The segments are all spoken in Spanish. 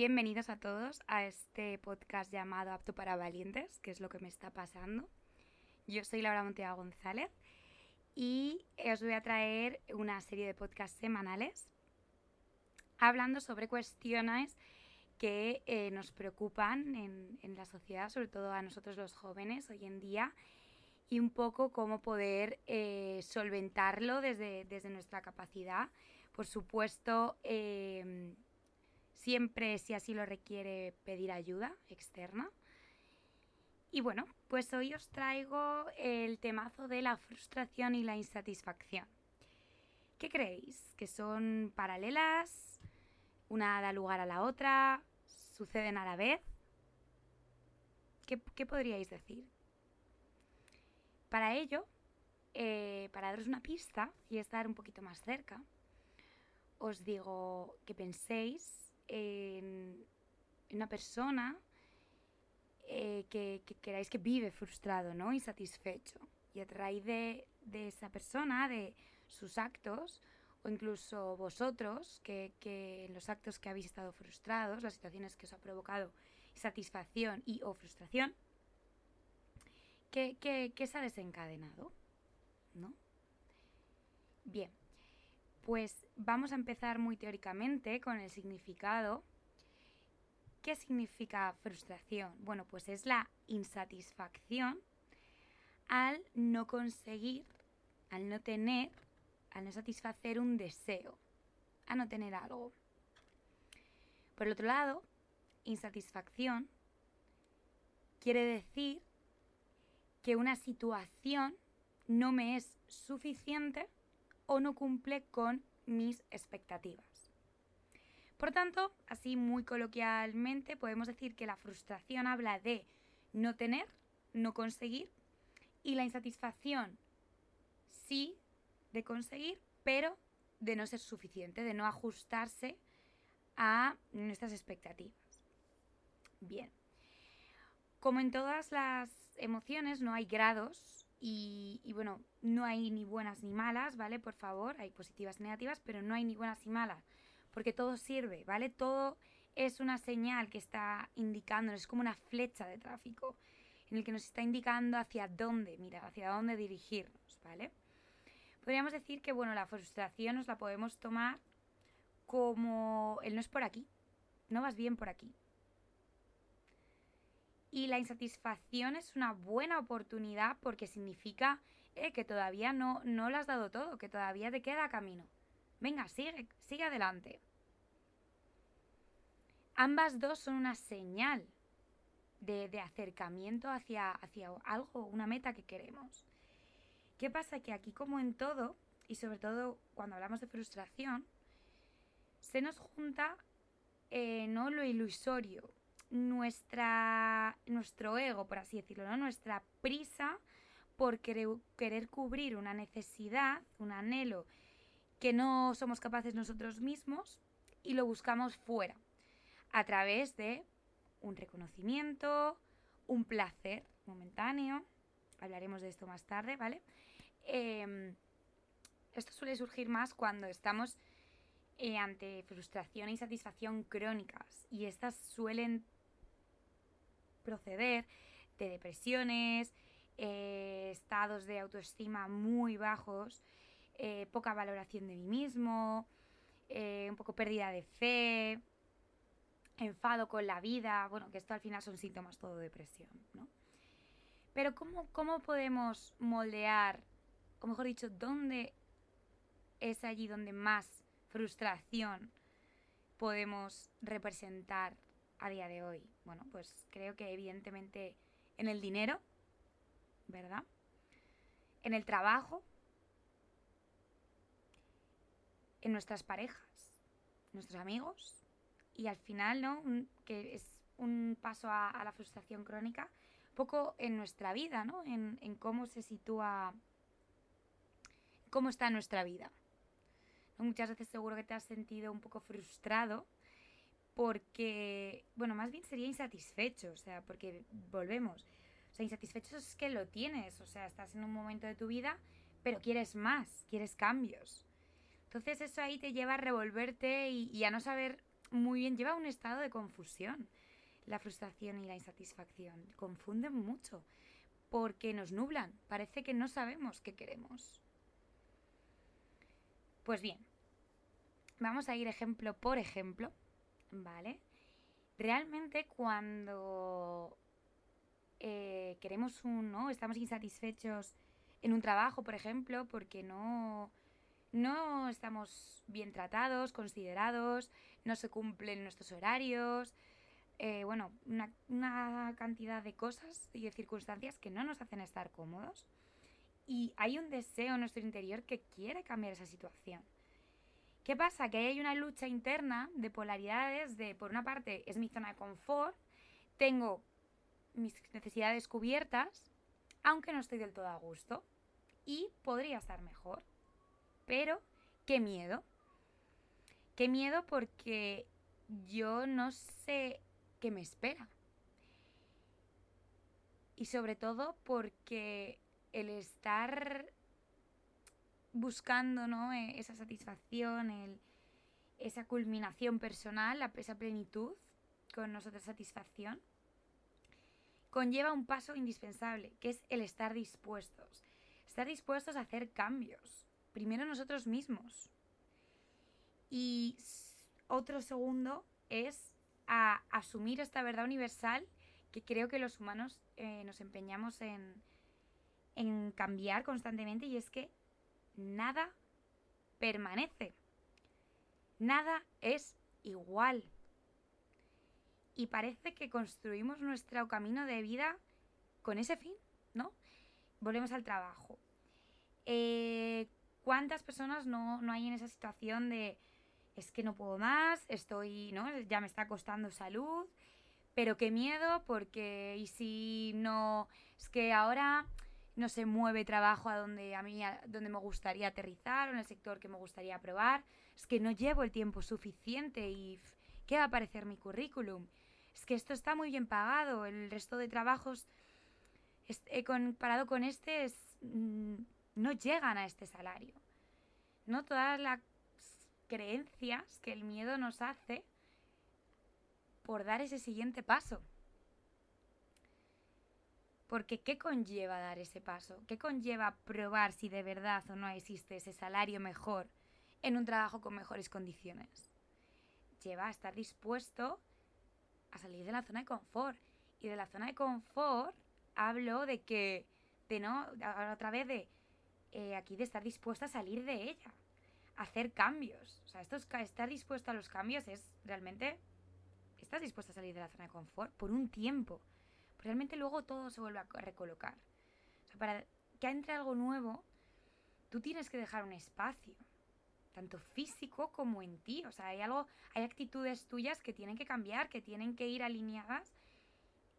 Bienvenidos a todos a este podcast llamado Apto para Valientes, que es lo que me está pasando. Yo soy Laura Montea González y os voy a traer una serie de podcasts semanales hablando sobre cuestiones que eh, nos preocupan en, en, la sociedad, sobre todo a nosotros los jóvenes hoy en día, y un poco cómo poder eh, solventarlo desde, desde, nuestra capacidad. Por supuesto, eh, siempre, si así lo requiere, pedir ayuda externa. Y bueno, pues hoy os traigo el temazo de la frustración y la insatisfacción. ¿Qué creéis? ¿Que son paralelas? ¿Una da lugar a la otra? suceden a la vez? ¿Qué, qué podríais decir? Para ello, eh, para daros una pista y estar un poquito más cerca, os digo que penséis en una persona eh, que, que, queráis que vive frustrado, ¿no? Insatisfecho. Y a raíz de, esa persona, de sus actos, o incluso vosotros, que, en los actos que habéis estado frustrados, las situaciones que os ha provocado satisfacción y o frustración, ¿qué, qué, qué se ha desencadenado? ¿No? Bien, pues vamos a empezar muy teóricamente con el significado. ¿Qué significa frustración? Bueno, pues es la insatisfacción al no conseguir, al no tener a no satisfacer un deseo, a no tener algo. Por el otro lado, insatisfacción quiere decir que una situación no me es suficiente o no cumple con mis expectativas. Por tanto, así muy coloquialmente, podemos decir que la frustración habla de no tener, no conseguir, y la insatisfacción sí de conseguir, pero de no ser suficiente, de no ajustarse a nuestras expectativas. Bien, como en todas las emociones no hay grados y, bueno, no hay ni buenas ni malas, ¿vale? Por favor, hay positivas y negativas, pero no hay ni buenas ni malas, porque todo sirve, ¿vale? Todo es una señal que está indicándonos, es como una flecha de tráfico en el que nos está indicando hacia dónde mirar, hacia dónde dirigirnos, ¿vale? Podríamos decir que, bueno, la frustración nos la podemos tomar como el no es por aquí, no vas bien por aquí. Y la insatisfacción es una buena oportunidad porque significa eh, que todavía no, no lo has dado todo, que todavía te queda camino. Venga, sigue, sigue adelante. Ambas dos son una señal de, de acercamiento hacia, hacia algo, una meta que queremos. ¿Qué pasa? Que aquí como en todo, y sobre todo cuando hablamos de frustración, se nos junta eh, no lo ilusorio, nuestra, nuestro ego, por así decirlo, ¿no? nuestra prisa por querer, cubrir una necesidad, un anhelo que no somos capaces nosotros mismos y lo buscamos fuera, a través de un reconocimiento, un placer momentáneo, hablaremos de esto más tarde, ¿vale? Eh, esto suele surgir más cuando estamos eh, ante frustración e insatisfacción crónicas y estas suelen proceder de depresiones, eh, estados de autoestima muy bajos, eh, poca valoración de mí mismo, eh, un poco pérdida de fe, enfado con la vida, bueno, que esto al final son síntomas todo de depresión, ¿no? Pero ¿cómo, cómo podemos moldear o mejor dicho, ¿dónde es allí donde más frustración podemos representar a día de hoy? Bueno, pues creo que evidentemente en el dinero, ¿verdad? En el trabajo, en nuestras parejas, nuestros amigos y al final, ¿no? que es un paso a, la frustración crónica, poco en nuestra vida, ¿no? En, en cómo se sitúa cómo está nuestra vida. Muchas veces seguro que te has sentido un poco frustrado porque, bueno, más bien sería insatisfecho, o sea, porque volvemos. O sea, insatisfecho es que lo tienes, o sea, estás en un momento de tu vida, pero quieres más, quieres cambios. Entonces eso ahí te lleva a revolverte y, y a no saber muy bien, lleva a un estado de confusión la frustración y la insatisfacción. Confunden mucho porque nos nublan. Parece que no sabemos qué queremos. Pues bien, vamos a ir ejemplo por ejemplo, ¿vale? Realmente cuando eh, queremos un. Estamos insatisfechos en un trabajo, por ejemplo, porque no, no estamos bien tratados, considerados, no se cumplen nuestros horarios, eh, bueno, una, una, cantidad de cosas y de circunstancias que no nos hacen estar cómodos. Y hay un deseo en nuestro interior que quiere cambiar esa situación. ¿Qué pasa? Que hay una lucha interna de polaridades de, por una parte, es mi zona de confort, tengo mis necesidades cubiertas, aunque no estoy del todo a gusto, y podría estar mejor. Pero, qué miedo. Qué miedo porque yo no sé que me espera. Y sobre todo porque el estar buscando ¿no? E, esa satisfacción, el, esa culminación personal, esa plenitud con nosotros satisfacción, conlleva un paso indispensable, que es el estar dispuestos. Estar dispuestos a hacer cambios. Primero nosotros mismos. Y otro segundo es a asumir esta verdad universal que creo que los humanos eh, nos empeñamos en, en cambiar constantemente y es que nada permanece. Nada es igual. Y parece que construimos nuestro camino de vida con ese fin, ¿no? Volvemos al trabajo. Eh, ¿Cuántas personas no, no hay en esa situación de es que no puedo más, estoy, ¿no? Ya me está costando salud, pero qué miedo, porque y si no, es que ahora no se mueve trabajo a donde a mí donde me gustaría aterrizar o en el sector que me gustaría probar, es que no llevo el tiempo suficiente y ¿qué va a parecer mi currículum? Es que esto está muy bien pagado, el resto de trabajos he comparado con este es, mm, no llegan a este salario. No todas las creencias que el miedo nos hace por dar ese siguiente paso. Porque ¿qué conlleva dar ese paso? ¿Qué conlleva probar si de verdad o no existe ese salario mejor en un trabajo con mejores condiciones? Lleva a estar dispuesto a salir de la zona de confort. Y de la zona de confort hablo de que, de no, otra vez de eh, aquí de estar dispuesto a salir de ella hacer cambios. O sea, esto estar dispuesto a los cambios es realmente... Estás dispuesto a salir de la zona de confort por un tiempo. Realmente luego todo se vuelve a recolocar. O sea, para que entre algo nuevo, tú tienes que dejar un espacio. Tanto físico como en ti. O sea, hay algo, hay actitudes tuyas que tienen que cambiar, que tienen que ir alineadas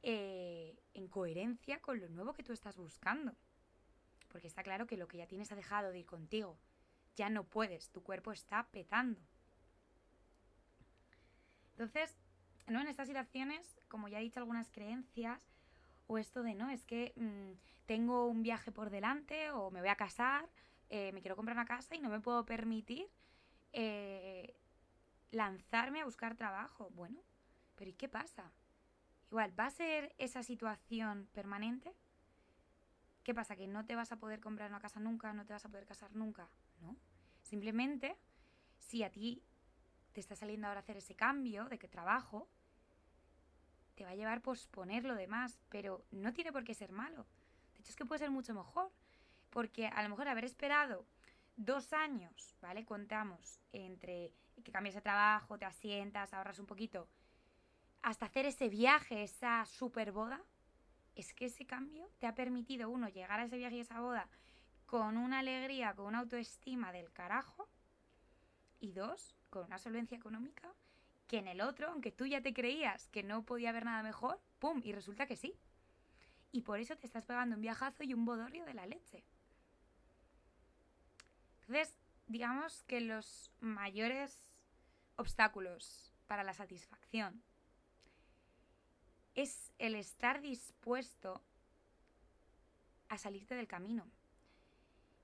eh, en coherencia con lo nuevo que tú estás buscando. Porque está claro que lo que ya tienes ha dejado de ir contigo ya no puedes, tu cuerpo está petando. Entonces, ¿no? En estas situaciones, como ya he dicho algunas creencias, o esto de, no, es que mm, tengo un viaje por delante o me voy a casar, eh, me quiero comprar una casa y no me puedo permitir eh, lanzarme a buscar trabajo. Bueno, pero ¿y qué pasa? Igual, ¿va a ser esa situación permanente? ¿Qué pasa? ¿Que no te vas a poder comprar una casa nunca? ¿No te vas a poder casar nunca? ¿no? Simplemente, si a ti te está saliendo ahora hacer ese cambio de que trabajo, te va a llevar posponer lo demás, pero no tiene por qué ser malo. De hecho, es que puede ser mucho mejor, porque a lo mejor haber esperado dos años, ¿vale? Contamos entre que cambias de trabajo, te asientas, ahorras un poquito, hasta hacer ese viaje, esa super boda, es que ese cambio te ha permitido, uno, llegar a ese viaje y esa boda con una alegría, con una autoestima del carajo. Y dos, con una solvencia económica que en el otro, aunque tú ya te creías que no podía haber nada mejor, ¡pum! Y resulta que sí. Y por eso te estás pegando un viajazo y un bodorrio de la leche. Entonces, digamos que los mayores obstáculos para la satisfacción es el estar dispuesto a salirte del camino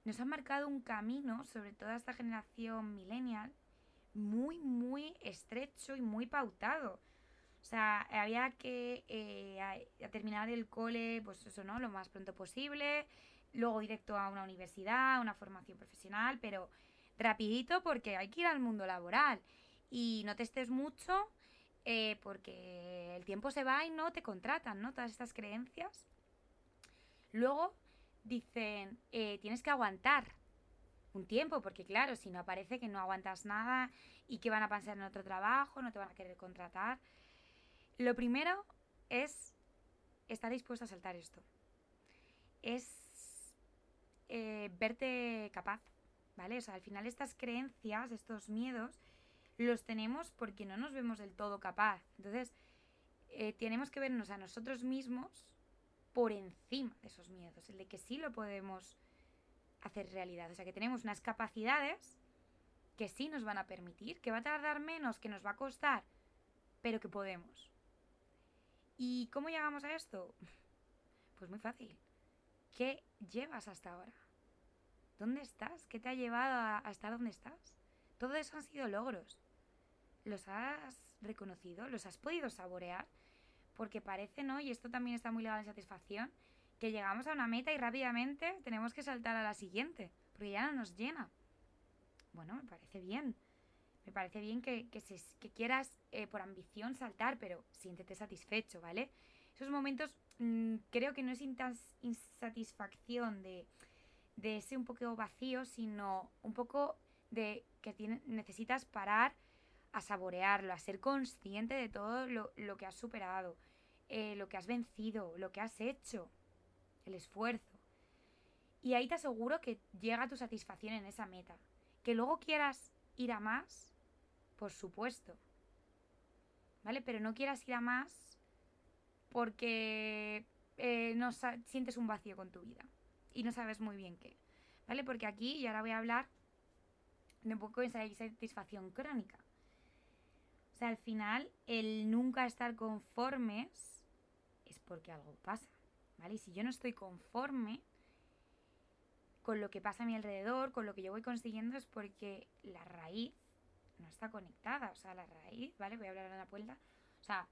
nos han marcado un camino, sobre toda esta generación millennial, muy, muy estrecho y muy pautado. O sea, había que eh, terminar el cole, pues eso, ¿no? Lo más pronto posible. Luego directo a una universidad, una formación profesional, pero rapidito porque hay que ir al mundo laboral. Y no te estés mucho eh, porque el tiempo se va y no te contratan, ¿no? Todas estas creencias. Luego dicen, eh, tienes que aguantar un tiempo, porque claro, si no aparece que no aguantas nada y que van a pasar en otro trabajo, no te van a querer contratar. Lo primero es estar dispuesto a saltar esto. Es eh, verte capaz, ¿vale? O sea, al final estas creencias, estos miedos, los tenemos porque no nos vemos del todo capaz. Entonces, eh, tenemos que vernos a nosotros mismos por encima de esos miedos, el de que sí lo podemos hacer realidad. O sea, que tenemos unas capacidades que sí nos van a permitir, que va a tardar menos, que nos va a costar, pero que podemos. ¿Y cómo llegamos a esto? Pues muy fácil. ¿Qué llevas hasta ahora? ¿Dónde estás? ¿Qué te ha llevado a, estar donde estás? Todo eso han sido logros. ¿Los has reconocido? ¿Los has podido saborear? Porque parece, ¿no? Y esto también está muy ligado a la satisfacción, que llegamos a una meta y rápidamente tenemos que saltar a la siguiente, porque ya no nos llena. Bueno, me parece bien. Me parece bien que, quieras eh, por ambición saltar, pero siéntete satisfecho, ¿vale? Esos momentos mm, creo que no es insatisfacción de, de ese un poco vacío, sino un poco de que necesitas parar a saborearlo, a ser consciente de todo lo, que has superado, eh, lo que has vencido, lo que has hecho el esfuerzo. Y ahí te aseguro que llega tu satisfacción en esa meta. Que luego quieras ir a más, por supuesto. ¿Vale? Pero no quieras ir a más porque eh, no sientes un vacío con tu vida y no sabes muy bien qué. ¿Vale? Porque aquí, y ahora voy a hablar de un poco esa satisfacción crónica. O sea, al final, el nunca estar conformes es porque algo pasa. ¿Vale? Y si yo no estoy conforme con lo que pasa a mi alrededor, con lo que yo voy consiguiendo, es porque la raíz no está conectada. O sea, la raíz, ¿vale? Voy a hablar de la vuelta. O sea,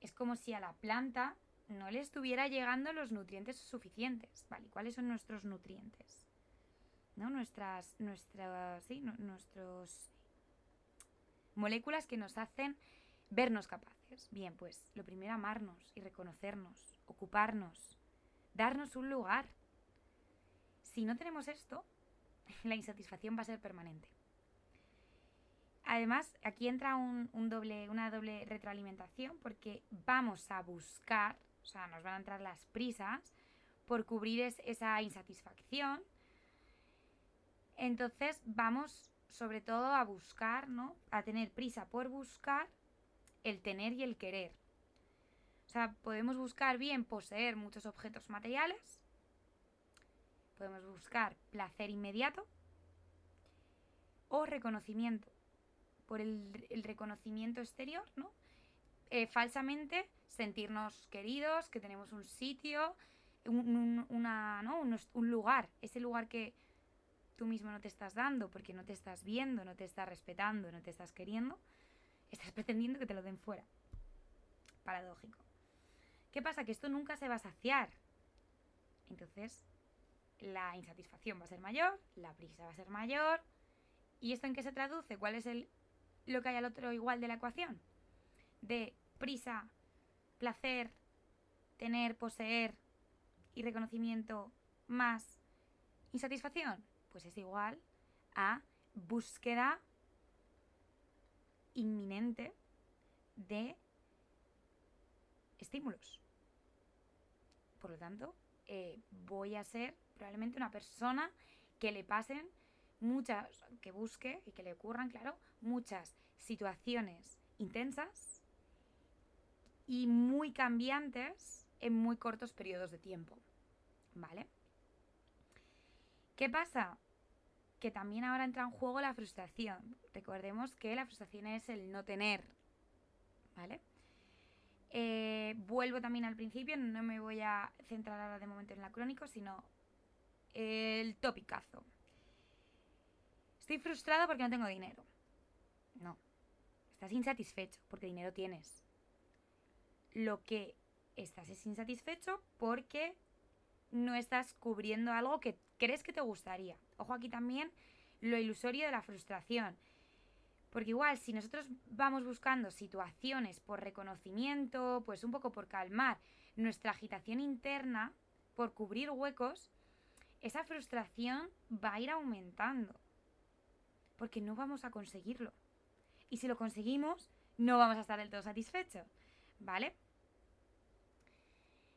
es como si a la planta no le estuviera llegando los nutrientes suficientes, ¿vale? ¿Cuáles son nuestros nutrientes? ¿No? Nuestras, nuestras, sí, nuestros moléculas que nos hacen vernos capaces. Bien, pues lo primero amarnos y reconocernos, ocuparnos, darnos un lugar. Si no tenemos esto, la insatisfacción va a ser permanente. Además, aquí entra un, doble, una doble retroalimentación porque vamos a buscar, o sea, nos van a entrar las prisas por cubrir esa insatisfacción. Entonces vamos sobre todo a buscar, ¿no? A tener prisa por buscar el tener y el querer. O sea, podemos buscar bien poseer muchos objetos materiales, podemos buscar placer inmediato o reconocimiento, por el, reconocimiento exterior, ¿no? Eh, falsamente sentirnos queridos, que tenemos un sitio, un, una, ¿no? un lugar, ese lugar que tú mismo no te estás dando porque no te estás viendo, no te estás respetando, no te estás queriendo, estás pretendiendo que te lo den fuera. Paradójico. ¿Qué pasa? Que esto nunca se va a saciar. Entonces, la insatisfacción va a ser mayor, la prisa va a ser mayor. ¿Y esto en qué se traduce? ¿Cuál es el, lo que hay al otro igual de la ecuación? De prisa, placer, tener, poseer y reconocimiento más insatisfacción. Pues es igual a búsqueda inminente de estímulos. Por lo tanto, eh, voy a ser probablemente una persona que le pasen muchas, que busque y que le ocurran, claro, muchas situaciones intensas y muy cambiantes en muy cortos periodos de tiempo. ¿Vale? ¿Qué pasa? Que también ahora entra en juego la frustración. Recordemos que la frustración es el no tener. ¿Vale? Eh, vuelvo también al principio, no me voy a centrar ahora de momento en la crónico, sino el topicazo. Estoy frustrado porque no tengo dinero. No. Estás insatisfecho porque dinero tienes. Lo que estás es insatisfecho porque no estás cubriendo algo que crees que te gustaría. Ojo aquí también lo ilusorio de la frustración. Porque igual, si nosotros vamos buscando situaciones por reconocimiento, pues un poco por calmar nuestra agitación interna, por cubrir huecos, esa frustración va a ir aumentando. Porque no vamos a conseguirlo. Y si lo conseguimos, no vamos a estar del todo satisfechos. ¿Vale?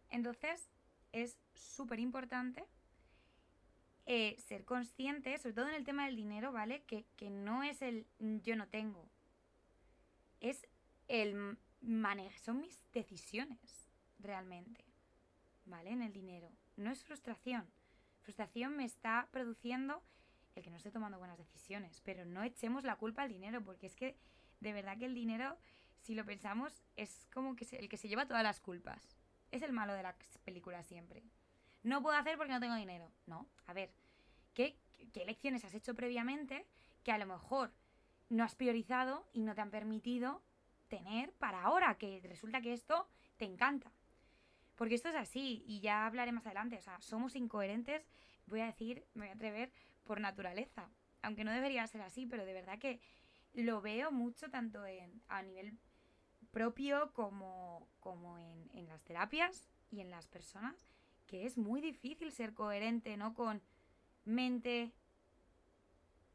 Entonces, es súper importante eh, ser consciente, sobre todo en el tema del dinero, ¿vale? Que, que no es el yo no tengo. Es el manejo, son mis decisiones, realmente. ¿Vale? En el dinero. No es frustración. Frustración me está produciendo el que no esté tomando buenas decisiones. Pero no echemos la culpa al dinero, porque es que de verdad que el dinero, si lo pensamos, es como que el que se lleva todas las culpas. Es el malo de las películas siempre. No puedo hacer porque no tengo dinero. No, a ver, ¿qué, ¿qué lecciones has hecho previamente que a lo mejor no has priorizado y no te han permitido tener para ahora? Que resulta que esto te encanta. Porque esto es así y ya hablaré más adelante. O sea, somos incoherentes, voy a decir, me voy a atrever, por naturaleza. Aunque no debería ser así, pero de verdad que lo veo mucho tanto en, a nivel propio como, como en, en las terapias y en las personas, que es muy difícil ser coherente, ¿no? Con mente,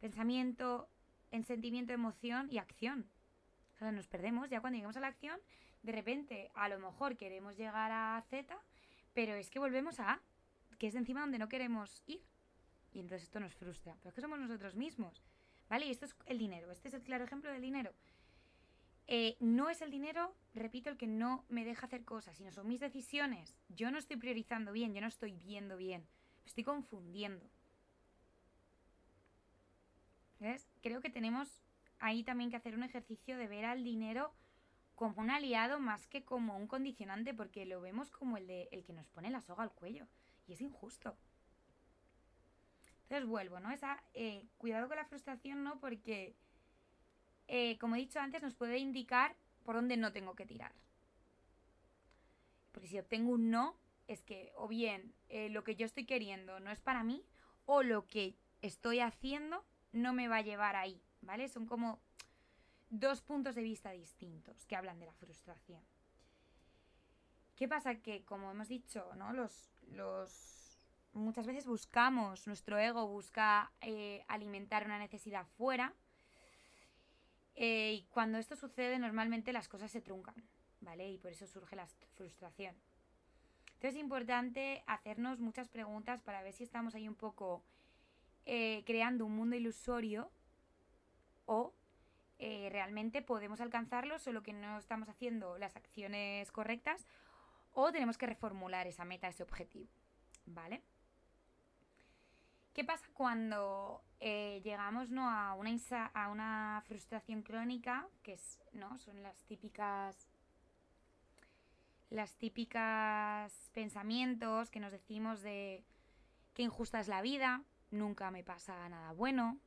pensamiento, en sentimiento, emoción y acción. O sea, nos perdemos ya cuando llegamos a la acción, de repente a lo mejor queremos llegar a Z, pero es que volvemos a A, que es encima donde no queremos ir. Y entonces esto nos frustra. Pero es que somos nosotros mismos. ¿Vale? Y esto es el dinero. Este es el claro ejemplo del dinero. Eh, no es el dinero, repito, el que no me deja hacer cosas, sino son mis decisiones. Yo no estoy priorizando bien, yo no estoy viendo bien, me estoy confundiendo. ¿Ves? Creo que tenemos ahí también que hacer un ejercicio de ver al dinero como un aliado más que como un condicionante, porque lo vemos como el, de, el que nos pone la soga al cuello. Y es injusto. Entonces vuelvo, ¿no? Esa, eh, cuidado con la frustración, ¿no? Porque eh, como he dicho antes, nos puede indicar por dónde no tengo que tirar. Porque si obtengo un no, es que o bien eh, lo que yo estoy queriendo no es para mí, o lo que estoy haciendo no me va a llevar ahí, ¿vale? Son como dos puntos de vista distintos que hablan de la frustración. ¿Qué pasa? Que, como hemos dicho, ¿no? Los, los muchas veces buscamos, nuestro ego busca eh, alimentar una necesidad fuera eh, y cuando esto sucede, normalmente las cosas se truncan, ¿vale? Y por eso surge la frustración. Entonces es importante hacernos muchas preguntas para ver si estamos ahí un poco eh, creando un mundo ilusorio o eh, realmente podemos alcanzarlo, solo que no estamos haciendo las acciones correctas o tenemos que reformular esa meta, ese objetivo, ¿vale? ¿Qué pasa cuando eh, llegamos ¿no? a, una a una frustración crónica, que es, ¿no? son las típicas las típicas pensamientos que nos decimos de que injusta es la vida, nunca me pasa nada bueno,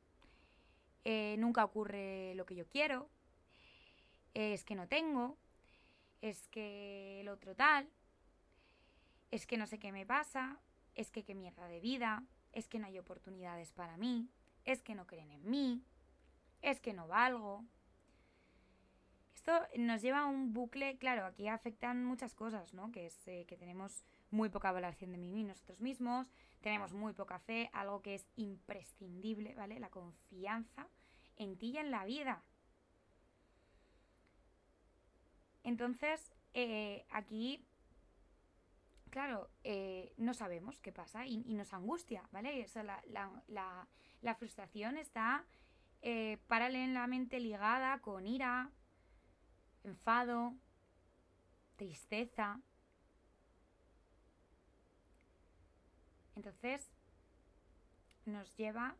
eh, nunca ocurre lo que yo quiero, es que no tengo, es que el otro tal, es que no sé qué me pasa, es que qué mierda de vida, es que no hay oportunidades para mí, es que no creen en mí, es que no valgo. Esto nos lleva a un bucle, claro, aquí afectan muchas cosas, ¿no? Que es eh, que tenemos muy poca valoración de mí y nosotros mismos, tenemos muy poca fe, algo que es imprescindible, ¿vale? La confianza en ti y en la vida. Entonces, eh, aquí claro, eh, no sabemos qué pasa y, nos angustia, ¿vale? la, frustración está eh, paralelamente ligada con ira, enfado, tristeza. Entonces, nos lleva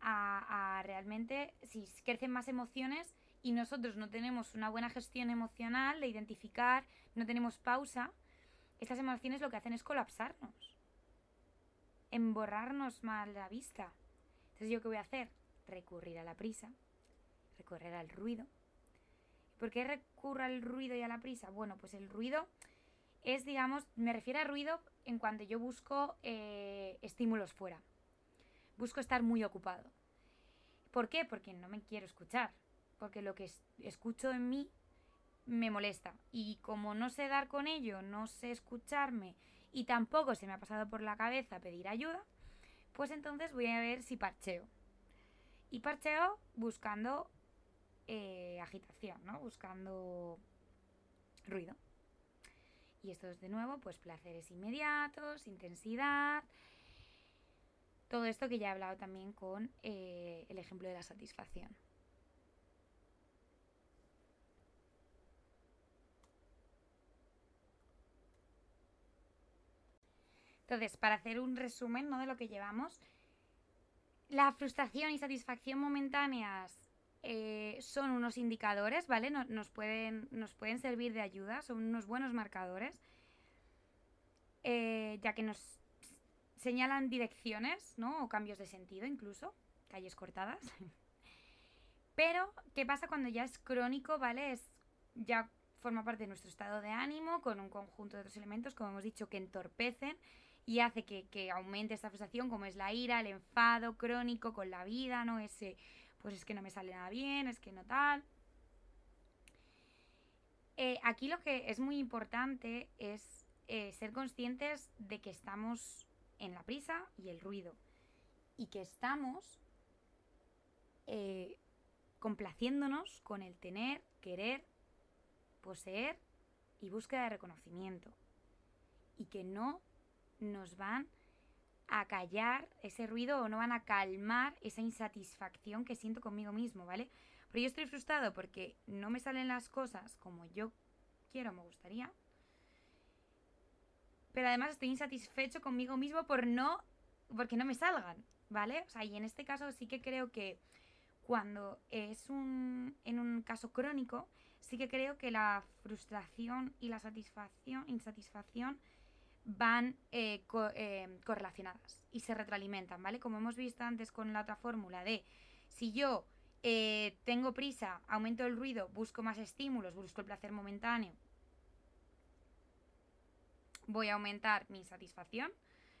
a, realmente, si crecen más emociones y nosotros no tenemos una buena gestión emocional de identificar, no tenemos pausa, estas emociones lo que hacen es colapsarnos, emborrarnos mal la vista. Entonces, ¿yo qué voy a hacer? Recurrir a la prisa, recorrer al ruido. ¿Por qué recurro al ruido y a la prisa? Bueno, pues el ruido es, digamos, me refiero a ruido en cuanto yo busco eh, estímulos fuera. Busco estar muy ocupado. ¿Por qué? Porque no me quiero escuchar. Porque lo que escucho en mí me molesta. Y como no sé dar con ello, no sé escucharme y tampoco se me ha pasado por la cabeza pedir ayuda, pues entonces voy a ver si parcheo. Y parcheo buscando eh, agitación, ¿no? Buscando ruido. Y esto es de nuevo, pues placeres inmediatos, intensidad. Todo esto que ya he hablado también con eh, el ejemplo de la satisfacción. Entonces, para hacer un resumen ¿no? de lo que llevamos, la frustración y satisfacción momentáneas eh, son unos indicadores, ¿vale? Nos, pueden, nos pueden servir de ayuda, son unos buenos marcadores, eh, ya que nos señalan direcciones, ¿no? O cambios de sentido incluso, calles cortadas. Pero, ¿qué pasa cuando ya es crónico, ¿vale? Ya forma parte de nuestro estado de ánimo con un conjunto de otros elementos, como hemos dicho, que entorpecen y hace que, que aumente esta frustración, como es la ira, el enfado crónico con la vida, ¿no? Ese pues es que no me sale nada bien, es que no tal. Eh, aquí lo que es muy importante es eh, ser conscientes de que estamos en la prisa y el ruido y que estamos eh, complaciéndonos con el tener, querer, poseer y búsqueda de reconocimiento y que no nos van a callar ese ruido o no van a calmar esa insatisfacción que siento conmigo mismo, ¿vale? Pero yo estoy frustrado porque no me salen las cosas como yo quiero, me gustaría. Pero además estoy insatisfecho conmigo mismo por no porque no me salgan, ¿vale? O sea, y en este caso sí que creo que cuando es un en un caso crónico, sí que creo que la frustración y la satisfacción, insatisfacción van eh, eh, correlacionadas y se retroalimentan, ¿vale? Como hemos visto antes con la otra fórmula de si yo eh, tengo prisa, aumento el ruido, busco más estímulos, busco el placer momentáneo, voy a aumentar mi satisfacción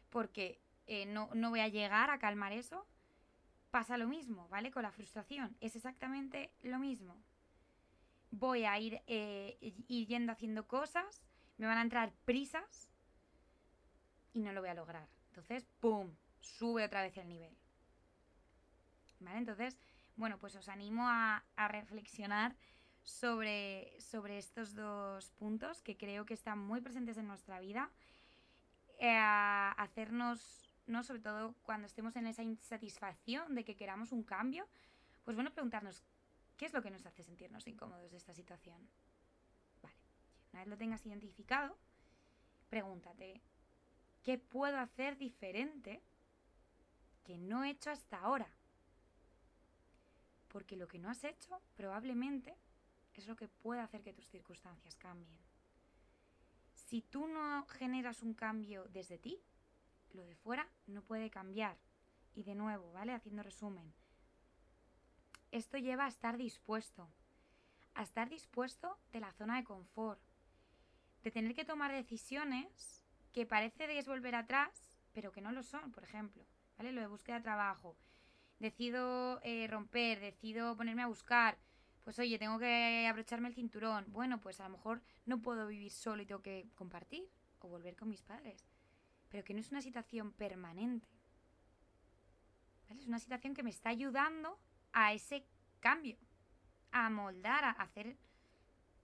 porque no, no voy a llegar a calmar eso. Pasa lo mismo, ¿vale? Con la frustración. Es exactamente lo mismo. Voy a ir, ir yendo haciendo cosas, me van a entrar prisas y no lo voy a lograr. Entonces, ¡pum! Sube otra vez el nivel. ¿Vale? Entonces, bueno, pues os animo a, reflexionar sobre, sobre estos dos puntos que creo que están muy presentes en nuestra vida. Eh, a hacernos, ¿no? Sobre todo cuando estemos en esa insatisfacción de que queramos un cambio, pues bueno, preguntarnos qué es lo que nos hace sentirnos incómodos de esta situación. Vale, una vez lo tengas identificado, pregúntate, ¿Qué puedo hacer diferente que no he hecho hasta ahora? Porque lo que no has hecho probablemente es lo que puede hacer que tus circunstancias cambien. Si tú no generas un cambio desde ti, lo de fuera no puede cambiar. Y de nuevo, ¿vale? Haciendo resumen. Esto lleva a estar dispuesto. A estar dispuesto de la zona de confort. De tener que tomar decisiones que parece que es volver atrás, pero que no lo son, por ejemplo, ¿vale? Lo de búsqueda de trabajo. Decido eh, romper, decido ponerme a buscar. Pues oye, tengo que abrocharme el cinturón. Bueno, pues a lo mejor no puedo vivir solo y tengo que compartir o volver con mis padres. Pero que no es una situación permanente. ¿Vale? Es una situación que me está ayudando a ese cambio, a moldar, a hacer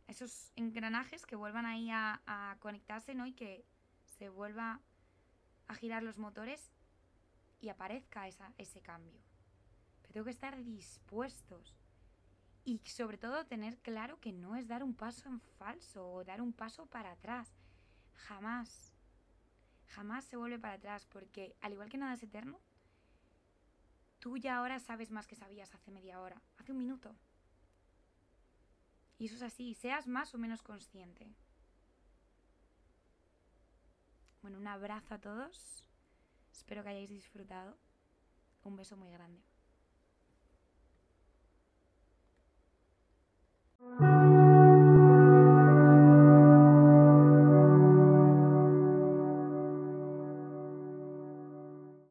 esos engranajes que vuelvan ahí a, a conectarse, ¿no? Y que se vuelva a girar los motores y aparezca ese cambio. Pero tengo que estar dispuestos y sobre todo tener claro que no es dar un paso en falso o dar un paso para atrás. Jamás. Jamás se vuelve para atrás porque al igual que nada es eterno, tú ya ahora sabes más que sabías hace media hora, hace un minuto. Y eso es así, seas más o menos consciente. Bueno, un abrazo a todos. Espero que hayáis disfrutado. Un beso muy grande.